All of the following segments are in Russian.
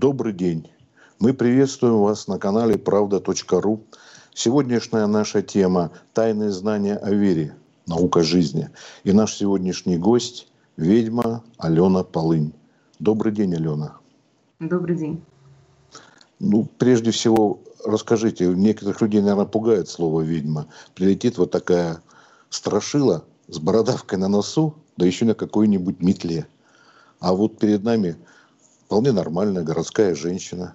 Добрый день. Мы приветствуем вас на канале правда.ру. Сегодняшняя наша тема – тайные знания о вере, наука жизни. И наш сегодняшний гость – ведьма Алена Полынь. Добрый день, Алена. Добрый день. Ну, прежде всего, расскажите, некоторых людей, наверное, пугает слово «ведьма». Прилетит вот такая страшила с бородавкой на носу, да еще на какой-нибудь метле. А вот перед нами вполне нормальная городская женщина,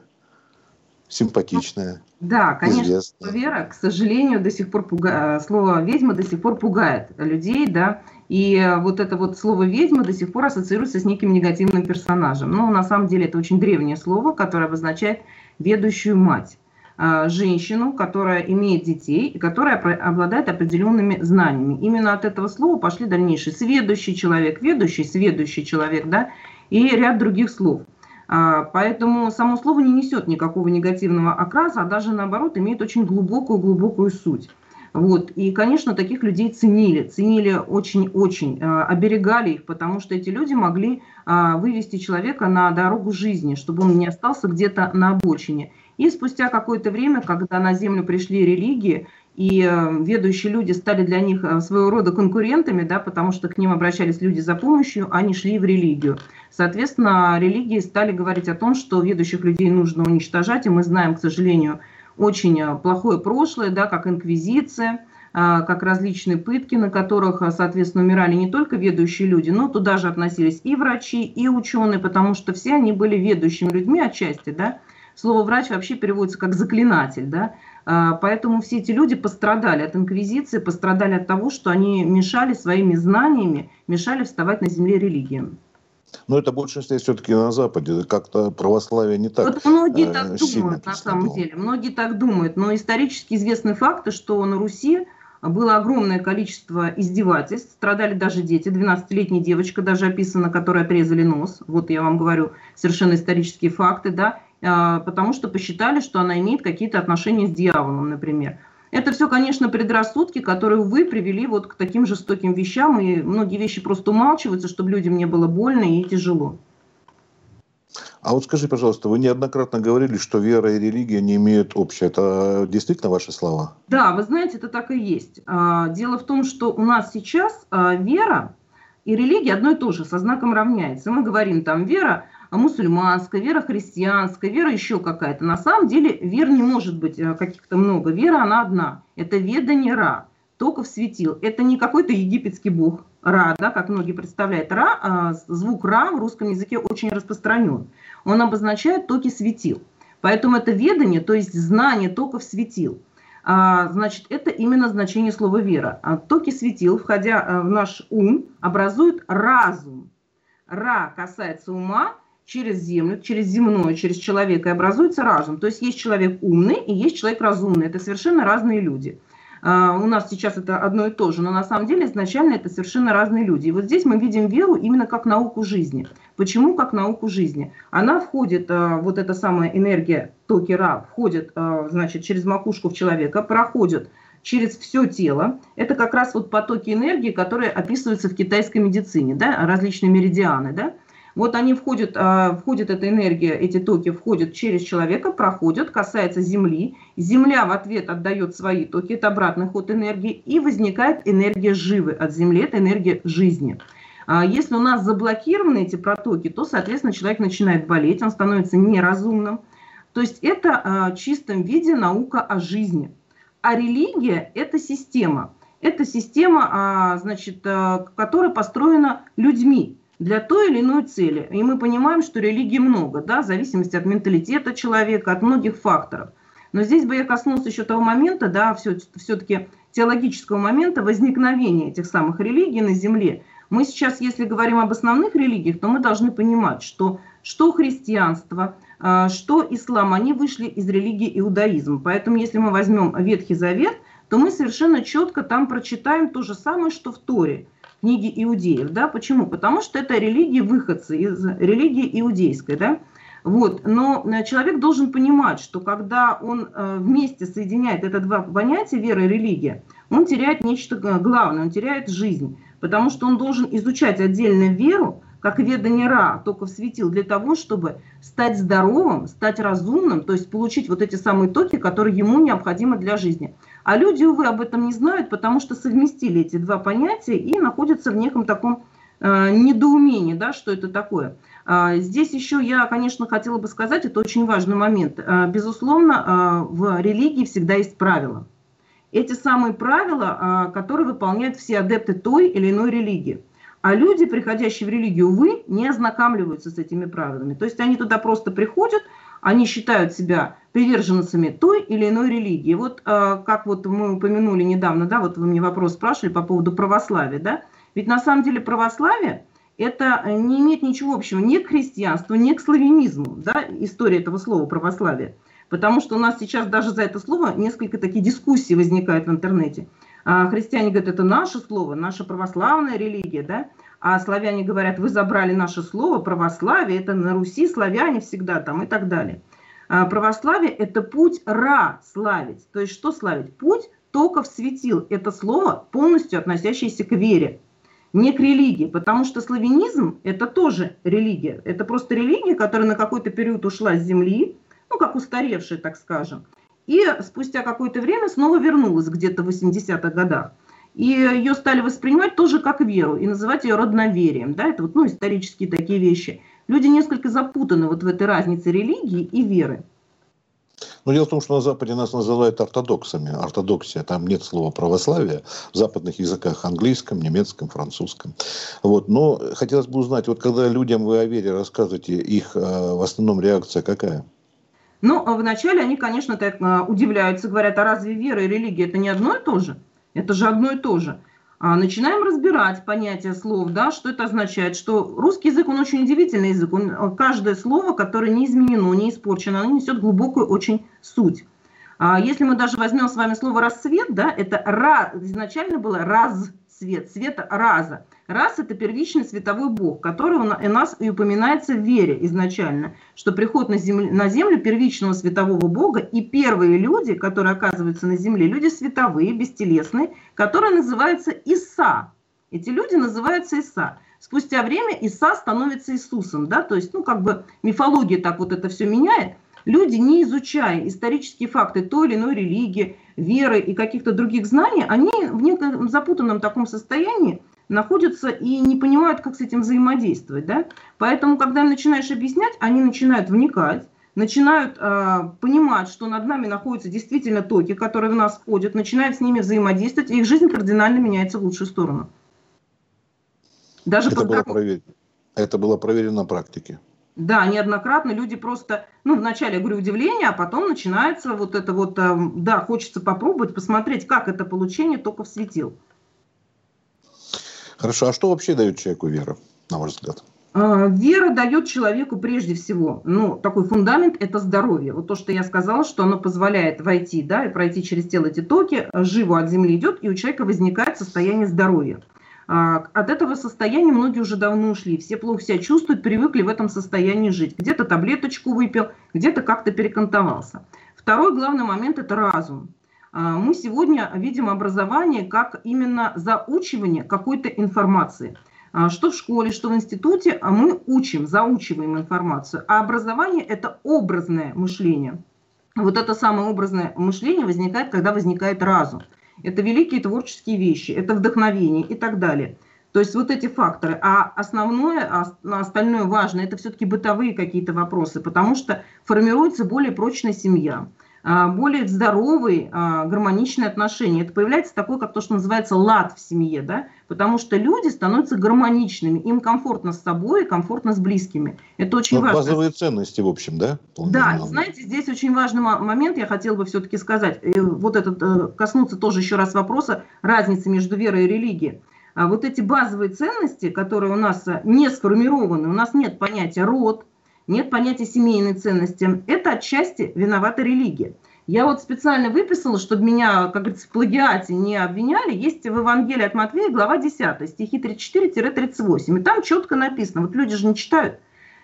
симпатичная. Да, конечно, известная. Вера, к сожалению, до сих пор пугает, слово ведьма до сих пор пугает людей, да, и вот это вот слово ведьма до сих пор ассоциируется с неким негативным персонажем. Но на самом деле это очень древнее слово, которое обозначает ведущую мать. А, женщину, которая имеет детей и которая обладает определенными знаниями. Именно от этого слова пошли дальнейшие сведущий человек, ведущий, сведущий человек, да, и ряд других слов. А, поэтому само слово не несет никакого негативного окраса, а даже наоборот имеет очень глубокую-глубокую суть. Вот. И, конечно, таких людей ценили, ценили очень-очень, а, оберегали их, потому что эти люди могли вывести человека на дорогу жизни, чтобы он не остался где-то на обочине. И спустя какое-то время, когда на Землю пришли религии, и э, ведущие люди стали для них э, своего рода конкурентами, да, потому что к ним обращались люди за помощью, они шли в религию. Соответственно, религии стали говорить о том, что ведущих людей нужно уничтожать, и мы знаем, к сожалению, очень э, плохое прошлое, да, как инквизиция, как различные пытки, на которых, соответственно, умирали не только ведущие люди, но туда же относились и врачи, и ученые, потому что все они были ведущими людьми отчасти, да, Слово «врач» вообще переводится как «заклинатель», да, Поэтому все эти люди пострадали от инквизиции, пострадали от того, что они мешали своими знаниями, мешали вставать на земле религиям. Но это большинство все-таки на Западе, как-то православие не так Вот многие э, так думают, на самом деле, многие так думают, но исторически известны факты, что на Руси было огромное количество издевательств, страдали даже дети, 12-летняя девочка даже описана, которой отрезали нос, вот я вам говорю совершенно исторические факты, да, а, потому что посчитали, что она имеет какие-то отношения с дьяволом, например. Это все, конечно, предрассудки, которые, увы, привели вот к таким жестоким вещам, и многие вещи просто умалчиваются, чтобы людям не было больно и тяжело. А вот скажи, пожалуйста, вы неоднократно говорили, что вера и религия не имеют общего. Это действительно ваши слова? Да, вы знаете, это так и есть. А, дело в том, что у нас сейчас а, вера и религия одно и то же, со знаком равняется. Мы говорим там вера мусульманская, вера христианская, вера еще какая-то. На самом деле вер не может быть э, каких-то много. Вера она одна. Это ведание Ра, токов светил. Это не какой-то египетский бог Ра, да, как многие представляют. Ра, а, звук Ра в русском языке очень распространен. Он обозначает токи светил. Поэтому это ведание, то есть знание токов светил. А, значит, это именно значение слова вера. А токи светил, входя э, в наш ум, образуют разум. Ра касается ума, через землю, через земное, через человека и образуется разум. То есть есть человек умный и есть человек разумный. Это совершенно разные люди. Uh, у нас сейчас это одно и то же, но на самом деле изначально это совершенно разные люди. И вот здесь мы видим веру именно как науку жизни. Почему как науку жизни? Она входит, uh, вот эта самая энергия токера, входит, uh, значит, через макушку в человека, проходит через все тело. Это как раз вот потоки энергии, которые описываются в китайской медицине, да, различные меридианы, да. Вот они входят, а, входит эта энергия, эти токи входят через человека, проходят, касается Земли. Земля в ответ отдает свои токи, это обратный ход энергии, и возникает энергия живы от Земли, это энергия жизни. А если у нас заблокированы эти протоки, то, соответственно, человек начинает болеть, он становится неразумным. То есть это а, в чистом виде наука о жизни. А религия – это система. Это система, значит, которая построена людьми для той или иной цели. И мы понимаем, что религий много, да, в зависимости от менталитета человека, от многих факторов. Но здесь бы я коснулся еще того момента, да, все-таки теологического момента возникновения этих самых религий на Земле. Мы сейчас, если говорим об основных религиях, то мы должны понимать, что что христианство, а, что ислам, они вышли из религии иудаизма. Поэтому если мы возьмем Ветхий Завет, то мы совершенно четко там прочитаем то же самое, что в Торе книги иудеев. Да? Почему? Потому что это религии выходцы из религии иудейской. Да? Вот. Но э, человек должен понимать, что когда он э, вместе соединяет это два понятия, вера и религия, он теряет нечто главное, он теряет жизнь. Потому что он должен изучать отдельно веру, как ведание Ра, только светил для того, чтобы стать здоровым, стать разумным, то есть получить вот эти самые токи, которые ему необходимы для жизни. А люди, увы, об этом не знают, потому что совместили эти два понятия и находятся в неком таком э, недоумении, да, что это такое. Э, здесь еще я, конечно, хотела бы сказать, это очень важный момент. Э, безусловно, э, в религии всегда есть правила. Эти самые правила, которые выполняют все адепты той или иной религии. А люди, приходящие в религию, увы, не ознакомливаются с этими правилами. То есть они туда просто приходят, они считают себя приверженцами той или иной религии. Вот э, как вот мы упомянули недавно, да, вот вы мне вопрос спрашивали по поводу православия, да, ведь на самом деле православие это не имеет ничего общего ни к христианству, ни к славянизму, да, история этого слова православие. Потому что у нас сейчас даже за это слово несколько такие дискуссии возникают в интернете. А христиане говорят, это наше слово, наша православная религия, да, а славяне говорят, вы забрали наше слово, православие, это на Руси славяне всегда там и так далее. А православие – это путь ра славить. То есть что славить? Путь только в светил. Это слово, полностью относящееся к вере, не к религии. Потому что славянизм – это тоже религия. Это просто религия, которая на какой-то период ушла с земли, ну, как устаревшая, так скажем – и спустя какое-то время снова вернулась где-то в 80-х годах. И ее стали воспринимать тоже как веру и называть ее родноверием. Да? Это вот, ну, исторические такие вещи. Люди несколько запутаны вот в этой разнице религии и веры. Но дело в том, что на Западе нас называют ортодоксами. Ортодоксия, там нет слова православие в западных языках, английском, немецком, французском. Вот. Но хотелось бы узнать, вот когда людям вы о вере рассказываете, их э, в основном реакция какая? Ну, а вначале они, конечно, так а, удивляются, говорят, а разве вера и религия это не одно и то же? Это же одно и то же. А начинаем разбирать понятие слов, да, что это означает, что русский язык, он очень удивительный язык, он, каждое слово, которое не изменено, не испорчено, оно несет глубокую очень суть. А если мы даже возьмем с вами слово «рассвет», да, это «ра», изначально было «раз», свет, света раза. Раз – это первичный световой бог, который у нас и упоминается в вере изначально, что приход на землю, на землю первичного светового бога и первые люди, которые оказываются на земле, люди световые, бестелесные, которые называются Иса. Эти люди называются Иса. Спустя время Иса становится Иисусом, да, то есть, ну, как бы мифология так вот это все меняет. Люди, не изучая исторические факты той или иной религии, веры и каких-то других знаний, они в неком запутанном таком состоянии находятся и не понимают, как с этим взаимодействовать. Да? Поэтому, когда им начинаешь объяснять, они начинают вникать, начинают э, понимать, что над нами находятся действительно токи, которые в нас входят, начинают с ними взаимодействовать, и их жизнь кардинально меняется в лучшую сторону. Даже это, когда... было проверено. это было проверено на практике. Да, неоднократно люди просто, ну, вначале, я говорю, удивление, а потом начинается вот это вот, эм, да, хочется попробовать, посмотреть, как это получение только светил. Хорошо, а что вообще дает человеку вера, на ваш взгляд? А, вера дает человеку прежде всего, ну, такой фундамент – это здоровье. Вот то, что я сказала, что оно позволяет войти, да, и пройти через тело эти токи, живо от земли идет, и у человека возникает состояние здоровья. А, от этого состояния многие уже давно ушли. Все плохо себя чувствуют, привыкли в этом состоянии жить. Где-то таблеточку выпил, где-то как-то перекантовался. Второй главный момент – это разум. А, мы сегодня видим образование как именно заучивание какой-то информации. А, что в школе, что в институте мы учим, заучиваем информацию. А образование – это образное мышление. Вот это самое образное мышление возникает, когда возникает разум это великие творческие вещи, это вдохновение и так далее. То есть вот эти факторы. А основное, а остальное важное, это все-таки бытовые какие-то вопросы, потому что формируется более прочная семья. А, более здоровые, а, гармоничные отношения. Это появляется такое, как то, что называется лад в семье, да? потому что люди становятся гармоничными, им комфортно с собой, комфортно с близкими. Это очень Но важно. Базовые ценности, в общем, да? Да, знаете, здесь очень важный момент, я хотела бы все-таки сказать, вот этот, э, коснуться тоже еще раз вопроса разницы между верой и религией. А вот эти базовые ценности, которые у нас э, не сформированы, у нас нет понятия род, нет понятия семейной ценности. Это отчасти виновата религия. Я вот специально выписала, чтобы меня, как говорится, в плагиате не обвиняли. Есть в Евангелии от Матвея глава 10, стихи 34-38. И там четко написано, вот люди же не читают.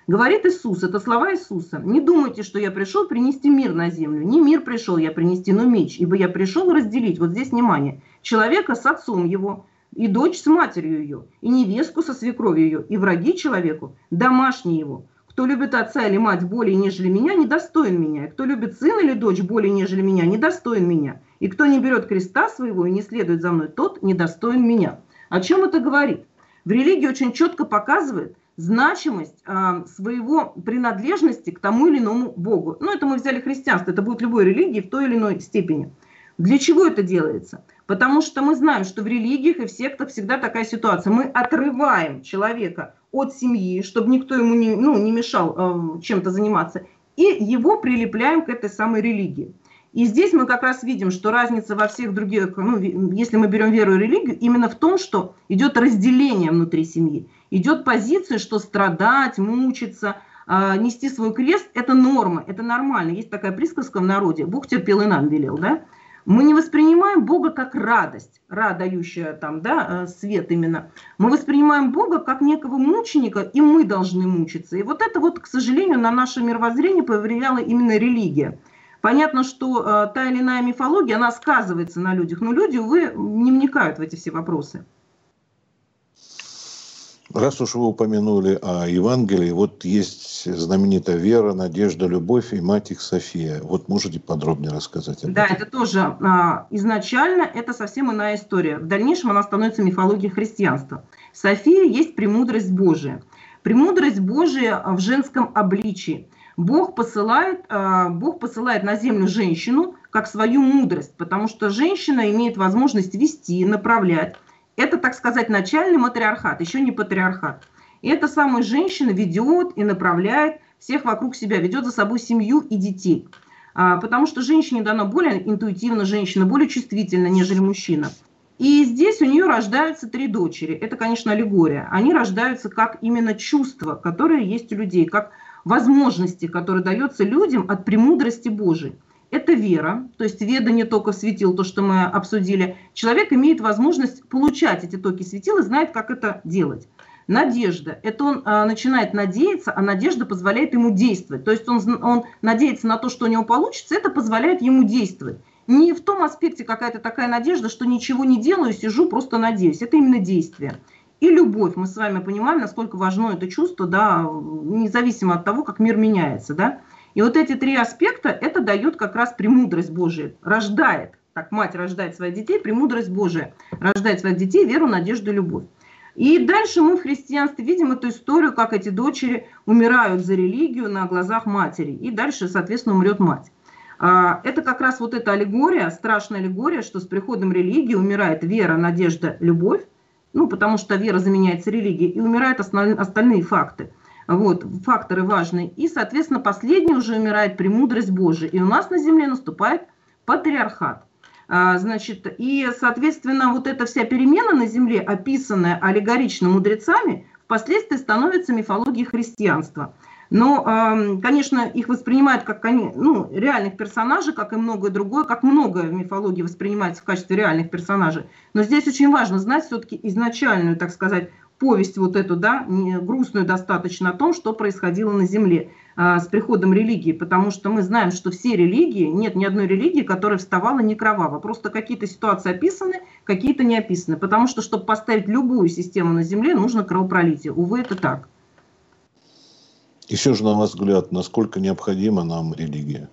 Говорит Иисус, это слова Иисуса. «Не думайте, что я пришел принести мир на землю. Не мир пришел я принести, но меч, ибо я пришел разделить». Вот здесь внимание. Человека с отцом его, и дочь с матерью ее, и невестку со свекровью ее, и враги человеку, домашние его. Кто любит отца или мать более, нежели меня, недостоин меня. И кто любит сына или дочь более, нежели меня, недостоин меня. И кто не берет креста своего и не следует за мной, тот недостоин меня. О чем это говорит? В религии очень четко показывает значимость э, своего принадлежности к тому или иному Богу. Ну, это мы взяли христианство, это будет любой религии в той или иной степени. Для чего это делается? Потому что мы знаем, что в религиях и в сектах всегда такая ситуация. Мы отрываем человека от семьи, чтобы никто ему не, ну, не мешал э, чем-то заниматься, и его прилепляем к этой самой религии. И здесь мы как раз видим, что разница во всех других, ну, если мы берем веру и религию, именно в том, что идет разделение внутри семьи. Идет позиция, что страдать, мучиться, э, нести свой крест – это норма, это нормально. Есть такая присказка в народе «Бог терпел и нам велел», да? Мы не воспринимаем Бога как радость, радающая там, да, э, свет именно. Мы воспринимаем Бога как некого мученика, и мы должны мучиться. И вот это вот, к сожалению, на наше мировоззрение повлияла именно религия. Понятно, что э, та или иная мифология, она сказывается на людях, но люди, увы, не вникают в эти все вопросы. Раз уж вы упомянули о Евангелии, вот есть знаменитая вера, надежда, любовь и мать их София. Вот можете подробнее рассказать об да, этом? Да, это тоже а, изначально это совсем иная история. В дальнейшем она становится мифологией христианства. София есть премудрость Божия. Премудрость Божия в женском обличии. Бог посылает, а, Бог посылает на землю женщину как свою мудрость, потому что женщина имеет возможность вести, направлять это, так сказать, начальный матриархат, еще не патриархат. И эта самая женщина ведет и направляет всех вокруг себя, ведет за собой семью и детей. А, потому что женщине дано более интуитивно, женщина более чувствительна, нежели мужчина. И здесь у нее рождаются три дочери. Это, конечно, аллегория. Они рождаются как именно чувства, которые есть у людей, как возможности, которые даются людям от премудрости Божией это вера, то есть веда не только светил, то, что мы обсудили. Человек имеет возможность получать эти токи светил и знает, как это делать. Надежда. Это он а, начинает надеяться, а надежда позволяет ему действовать. То есть он, он надеется на то, что у него получится, это позволяет ему действовать. Не в том аспекте какая-то такая надежда, что ничего не делаю, сижу, просто надеюсь. Это именно действие. И любовь. Мы с вами понимаем, насколько важно это чувство, да, независимо от того, как мир меняется. Да? И вот эти три аспекта, это дает как раз премудрость Божия, рождает, так мать рождает своих детей, премудрость Божия, рождает своих детей, веру, надежду, любовь. И дальше мы в христианстве видим эту историю, как эти дочери умирают за религию на глазах матери. И дальше, соответственно, умрет мать. А, это как раз вот эта аллегория, страшная аллегория, что с приходом религии умирает вера, надежда, любовь, ну, потому что вера заменяется религией, и умирают остальные факты. Вот, факторы важные. И, соответственно, последний уже умирает премудрость Божия. И у нас на земле наступает патриархат. А, значит, и, соответственно, вот эта вся перемена на земле, описанная аллегорично мудрецами, впоследствии становится мифологией христианства. Но, конечно, их воспринимают как ну, реальных персонажей, как и многое другое, как многое в мифологии воспринимается в качестве реальных персонажей. Но здесь очень важно знать все-таки изначальную, так сказать, повесть вот эту, да, грустную достаточно о том, что происходило на Земле а, с приходом религии, потому что мы знаем, что все религии, нет ни одной религии, которая вставала не кроваво. Просто какие-то ситуации описаны, какие-то не описаны. Потому что, чтобы поставить любую систему на Земле, нужно кровопролитие. Увы, это так. И все же, на ваш взгляд, насколько необходима нам религия?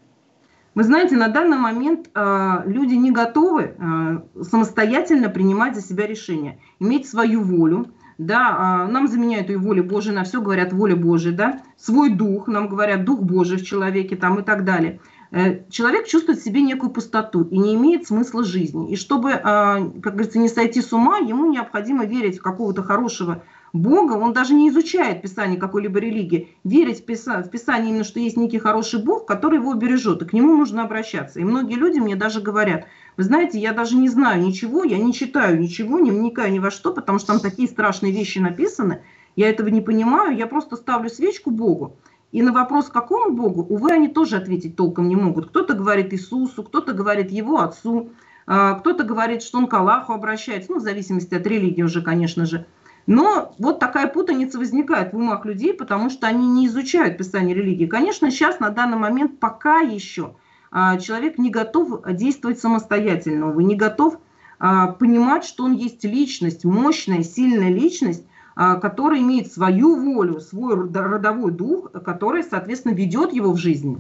Вы знаете, на данный момент э, люди не готовы э, самостоятельно принимать за себя решения, иметь свою волю, да, а, нам заменяют и воля Божия на все, говорят воля Божия, да, свой дух, нам говорят дух Божий в человеке там и так далее. Э, человек чувствует в себе некую пустоту и не имеет смысла жизни. И чтобы, а, как говорится, не сойти с ума, ему необходимо верить в какого-то хорошего Бога, он даже не изучает Писание какой-либо религии, верить в Писание, в Писание именно, что есть некий хороший Бог, который его бережет, и к нему нужно обращаться. И многие люди мне даже говорят, вы знаете, я даже не знаю ничего, я не читаю ничего, не вникаю ни во что, потому что там такие страшные вещи написаны, я этого не понимаю, я просто ставлю свечку Богу. И на вопрос, какому Богу, увы, они тоже ответить толком не могут. Кто-то говорит Иисусу, кто-то говорит его отцу, а, кто-то говорит, что он к Аллаху обращается, ну, в зависимости от религии уже, конечно же. Но вот такая путаница возникает в умах людей, потому что они не изучают Писание религии. Конечно, сейчас на данный момент пока еще человек не готов действовать самостоятельно, вы не готов а, понимать, что он есть личность, мощная, сильная личность, а, которая имеет свою волю, свой родовой дух, который, соответственно, ведет его в жизни.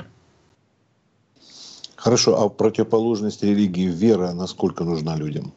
Хорошо, а противоположность религии вера насколько нужна людям?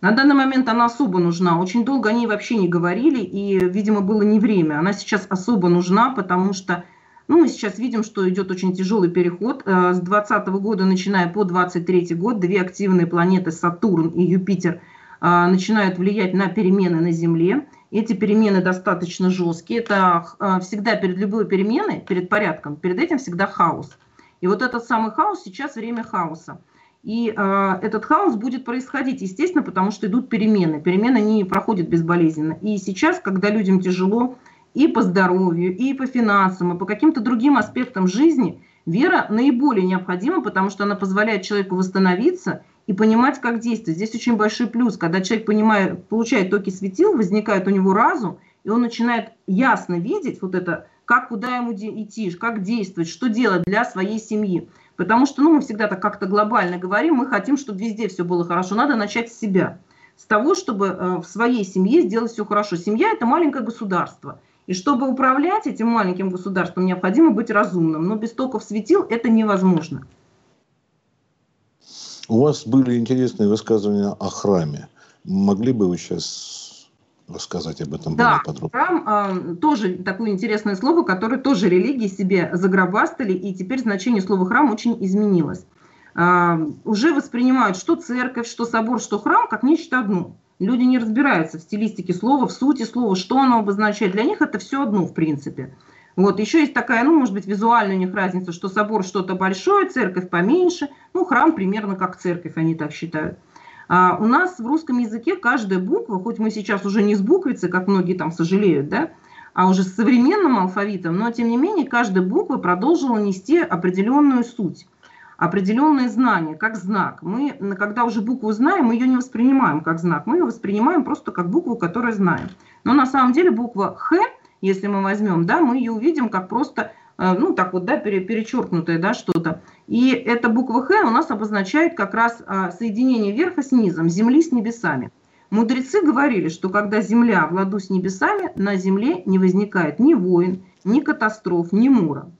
На данный момент она особо нужна. Очень долго они вообще не говорили, и, видимо, было не время. Она сейчас особо нужна, потому что ну, мы сейчас видим, что идет очень тяжелый переход. Э, с 2020 года, начиная по 2023 год, две активные планеты Сатурн и Юпитер э, начинают влиять на перемены на Земле. Эти перемены достаточно жесткие. Это э, всегда перед любой переменой, перед порядком, перед этим всегда хаос. И вот этот самый хаос сейчас время хаоса. И э, этот хаос будет происходить, естественно, потому что идут перемены. Перемены не проходят безболезненно. И сейчас, когда людям тяжело и по здоровью, и по финансам, и по каким-то другим аспектам жизни, вера наиболее необходима, потому что она позволяет человеку восстановиться и понимать, как действовать. Здесь очень большой плюс, когда человек понимает, получает токи светил, возникает у него разум, и он начинает ясно видеть вот это, как куда ему идти, как действовать, что делать для своей семьи. Потому что ну, мы всегда так как-то глобально говорим, мы хотим, чтобы везде все было хорошо. Надо начать с себя. С того, чтобы э, в своей семье сделать все хорошо. Семья – это маленькое государство. И чтобы управлять этим маленьким государством, необходимо быть разумным. Но без токов светил это невозможно. У вас были интересные высказывания о храме. Могли бы вы сейчас рассказать об этом да, более подробно. Храм э, тоже такое интересное слово, которое тоже религии себе загробастали, и теперь значение слова храм очень изменилось. Э, уже воспринимают что церковь, что собор, что храм как нечто одно. Люди не разбираются в стилистике слова, в сути слова, что оно обозначает. Для них это все одно, в принципе. Вот, еще есть такая, ну, может быть, визуальная у них разница, что собор что-то большое, церковь поменьше, ну, храм примерно как церковь, они так считают. А у нас в русском языке каждая буква, хоть мы сейчас уже не с буквицы, как многие там сожалеют, да, а уже с современным алфавитом, но тем не менее каждая буква продолжила нести определенную суть, определенное знание, как знак. Мы, когда уже букву знаем, мы ее не воспринимаем как знак, мы ее воспринимаем просто как букву, которую знаем. Но на самом деле буква «Х», если мы возьмем, да, мы ее увидим как просто Э, ну, так вот, да, перечеркнутое, да, что-то. И эта буква Х у нас обозначает как раз а, соединение верха с низом, земли с небесами. Мудрецы говорили, что когда земля в ладу с небесами, на земле не возникает ни войн, ни катастроф, ни мура.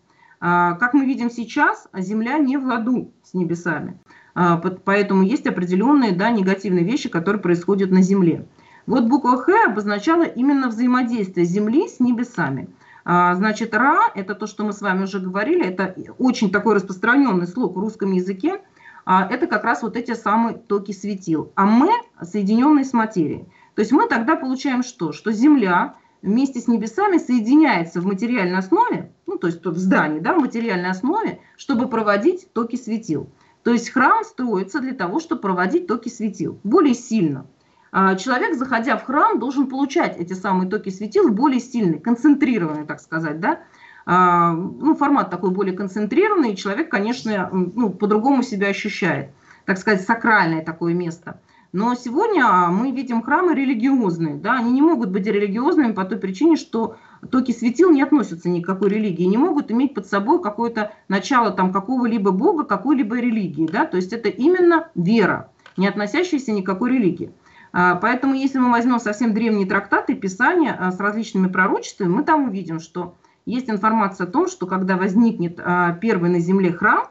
А, как мы видим сейчас, земля не в ладу с небесами. А, поэтому есть определенные да, негативные вещи, которые происходят на земле. Вот буква Х обозначала именно взаимодействие земли с небесами. А, значит, ра – это то, что мы с вами уже говорили, это очень такой распространенный слог в русском языке. Это как раз вот эти самые токи светил. А мы соединенные с материей. То есть мы тогда получаем что? Что Земля вместе с небесами соединяется в материальной основе, ну то есть в здании, да, в материальной основе, чтобы проводить токи светил. То есть храм строится для того, чтобы проводить токи светил более сильно. А, человек, заходя в храм, должен получать эти самые токи светил более сильные, концентрированные, так сказать, да, а, ну, формат такой более концентрированный, и человек, конечно, ну, по-другому себя ощущает, так сказать, сакральное такое место. Но сегодня мы видим храмы религиозные, да, они не могут быть религиозными по той причине, что токи светил не относятся ни к какой религии, не могут иметь под собой какое-то начало там какого-либо бога, какой-либо религии, да, то есть это именно вера, не относящаяся ни к какой религии. А, поэтому, если мы возьмем совсем древние трактаты, писания а, с различными пророчествами, мы там увидим, что есть информация о том, что когда возникнет а, первый на земле храм,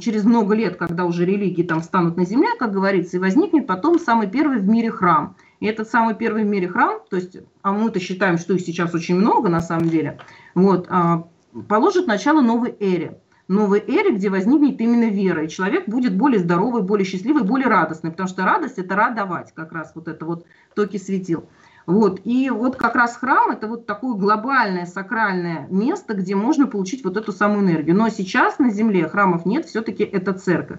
через много лет, когда уже религии там встанут на земле, как говорится, и возникнет потом самый первый в мире храм. И этот самый первый в мире храм, то есть, а мы-то считаем, что их сейчас очень много на самом деле, вот, положит начало новой эре новой эре, где возникнет именно вера, и человек будет более здоровый, более счастливый, более радостный, потому что радость – это радовать, как раз вот это вот токи светил. Вот. И вот как раз храм – это вот такое глобальное сакральное место, где можно получить вот эту самую энергию. Но сейчас на земле храмов нет, все-таки это церковь.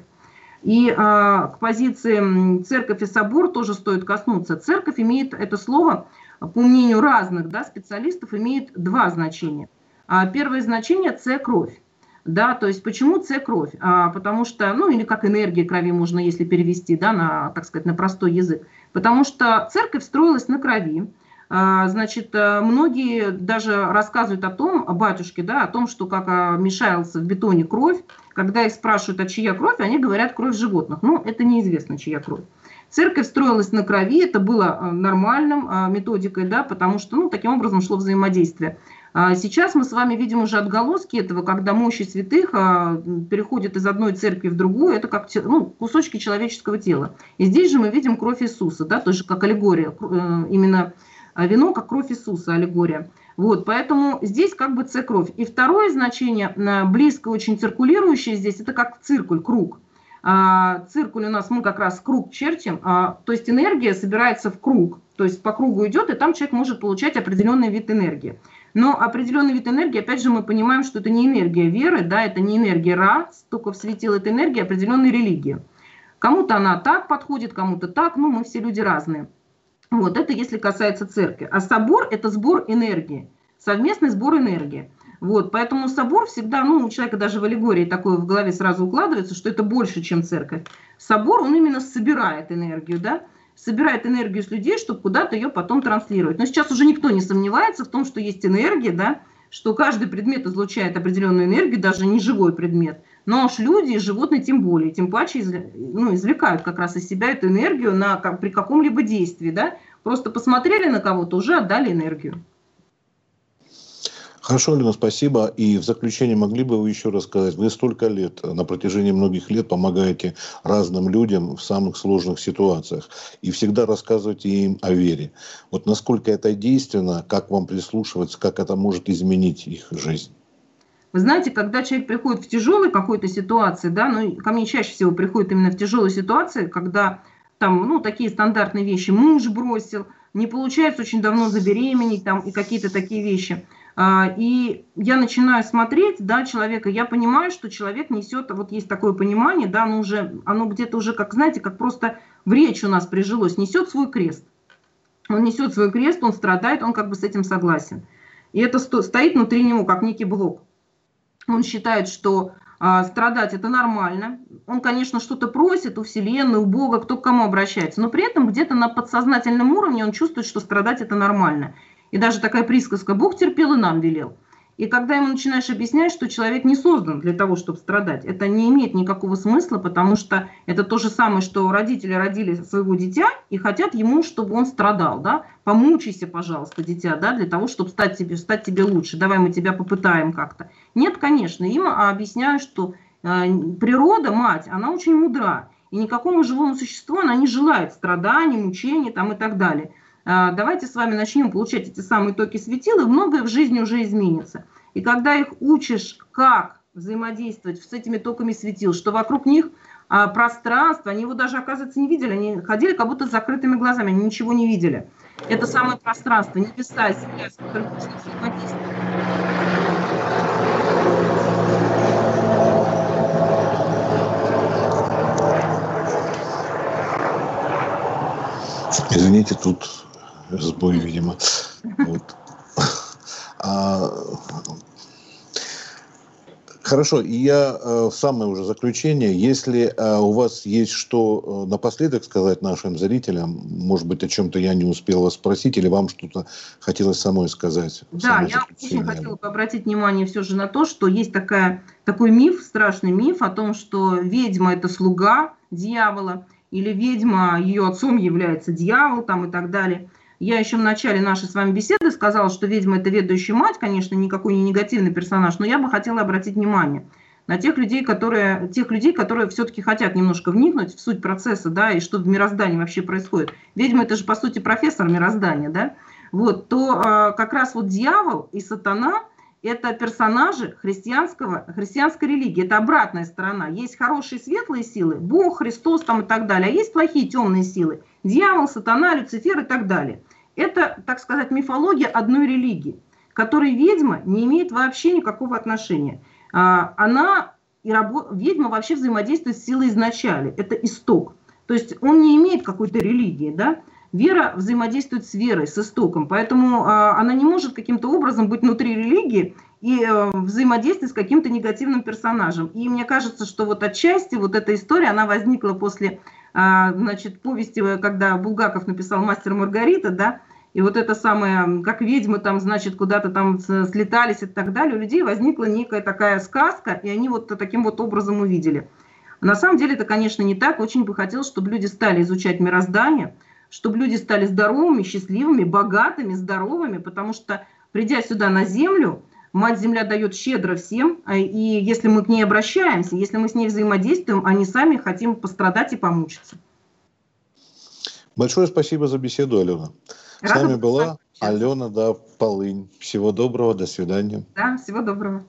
И э, к позиции церковь и собор тоже стоит коснуться. Церковь имеет это слово, по мнению разных да, специалистов, имеет два значения. А первое значение – це кровь. Да, то есть почему С кровь? А, потому что, ну или как энергия крови можно, если перевести, да, на, так сказать, на простой язык. Потому что церковь строилась на крови. А, значит, э, многие даже рассказывают о том, о батюшке, да, о том, что как а, мешался в бетоне кровь. Когда их спрашивают, а чья кровь, они говорят кровь животных. Ну, это неизвестно, чья кровь. Церковь строилась на крови, это было э, нормальным э, методикой, да, потому что, ну, таким образом шло взаимодействие. А сейчас мы с вами видим уже отголоски этого, когда мощи святых а, переходят из одной церкви в другую, это как ну, кусочки человеческого тела. И здесь же мы видим кровь Иисуса, да, тоже как аллегория, э, именно вино как кровь Иисуса, аллегория. Вот, поэтому здесь как бы С кровь. И второе значение, близко очень циркулирующее здесь, это как циркуль, круг. А, циркуль у нас мы как раз круг чертим, а, то есть энергия собирается в круг, то есть по кругу идет, и там человек может получать определенный вид энергии. Но определенный вид энергии, опять же, мы понимаем, что это не энергия веры, да, это не энергия Ра, только светил это энергия определенной религии. Кому-то она так подходит, кому-то так, ну, мы все люди разные. Вот, это если касается церкви. А собор – это сбор энергии, совместный сбор энергии. Вот, поэтому собор всегда, ну, у человека даже в аллегории такое в голове сразу укладывается, что это больше, чем церковь. Собор, он именно собирает энергию, да, собирает энергию с людей, чтобы куда-то ее потом транслировать. Но сейчас уже никто не сомневается в том, что есть энергия, да, что каждый предмет излучает определенную энергию, даже не живой предмет. Но уж люди и животные тем более, тем паче ну, извлекают как раз из себя эту энергию на, при каком-либо действии. Да? Просто посмотрели на кого-то, уже отдали энергию. Хорошо, Лена, спасибо. И в заключение могли бы вы еще рассказать, вы столько лет, на протяжении многих лет помогаете разным людям в самых сложных ситуациях и всегда рассказываете им о вере. Вот насколько это действенно, как вам прислушиваться, как это может изменить их жизнь? Вы знаете, когда человек приходит в тяжелой какой-то ситуации, да, ну, ко мне чаще всего приходит именно в тяжелой ситуации, когда там, ну, такие стандартные вещи, муж бросил, не получается очень давно забеременеть, там, и какие-то такие вещи – и я начинаю смотреть, да, человека, я понимаю, что человек несет, вот есть такое понимание, да, оно уже, оно где-то уже, как, знаете, как просто в речь у нас прижилось, несет свой крест. Он несет свой крест, он страдает, он как бы с этим согласен. И это стоит внутри него, как некий блок. Он считает, что а, страдать это нормально. Он, конечно, что-то просит у Вселенной, у Бога, кто к кому обращается, но при этом где-то на подсознательном уровне он чувствует, что страдать это нормально. И даже такая присказка «Бог терпел и нам велел». И когда ему начинаешь объяснять, что человек не создан для того, чтобы страдать, это не имеет никакого смысла, потому что это то же самое, что родители родили своего дитя и хотят ему, чтобы он страдал. Да? Помучайся, пожалуйста, дитя, да, для того, чтобы стать тебе, стать тебе лучше. Давай мы тебя попытаем как-то. Нет, конечно, им объясняю, что э, природа, мать, она очень мудра. И никакому живому существу она не желает страданий, мучений там, и так далее. А, давайте с вами начнем получать эти самые токи светил, и многое в жизни уже изменится. И когда их учишь, как взаимодействовать с этими токами светил, что вокруг них а, пространство, они его даже, оказывается, не видели, они ходили как будто с закрытыми глазами, они ничего не видели. Это самое пространство, небеса, земля, с. Извините, тут сбой, видимо. Вот. А, Хорошо, и я э, в самое уже заключение, если э, у вас есть что э, напоследок сказать нашим зрителям, может быть, о чем-то я не успела спросить, или вам что-то хотелось самой сказать? Да, я очень хотела бы обратить внимание все же на то, что есть такая, такой миф, страшный миф о том, что ведьма – это слуга дьявола, или ведьма, ее отцом является дьявол там и так далее – я еще в начале нашей с вами беседы сказала, что ведьма – это ведущая мать, конечно, никакой не негативный персонаж, но я бы хотела обратить внимание на тех людей, которые, тех людей, которые все-таки хотят немножко вникнуть в суть процесса, да, и что в мироздании вообще происходит. Ведьма – это же, по сути, профессор мироздания, да, вот, то э, как раз вот дьявол и сатана – это персонажи христианского, христианской религии. Это обратная сторона. Есть хорошие светлые силы, Бог, Христос там и так далее, а есть плохие темные силы. Дьявол, сатана, Люцифер и так далее. Это, так сказать, мифология одной религии, которой ведьма не имеет вообще никакого отношения. А, она и рабо... ведьма вообще взаимодействует с силой изначали. Это исток. То есть он не имеет какой-то религии, да? Вера взаимодействует с верой, с истоком, поэтому а, она не может каким-то образом быть внутри религии и а, взаимодействовать с каким-то негативным персонажем. И мне кажется, что вот отчасти вот эта история, она возникла после значит, повести, когда Булгаков написал «Мастер Маргарита», да, и вот это самое, как ведьмы там, значит, куда-то там слетались и так далее, у людей возникла некая такая сказка, и они вот таким вот образом увидели. На самом деле это, конечно, не так. Очень бы хотелось, чтобы люди стали изучать мироздание, чтобы люди стали здоровыми, счастливыми, богатыми, здоровыми, потому что, придя сюда на Землю, Мать Земля дает щедро всем, а, и если мы к ней обращаемся, если мы с ней взаимодействуем, они сами хотим пострадать и помучиться. Большое спасибо за беседу, Алена. Рада с нами была Алена да, Полынь. Всего доброго, до свидания. Да, всего доброго.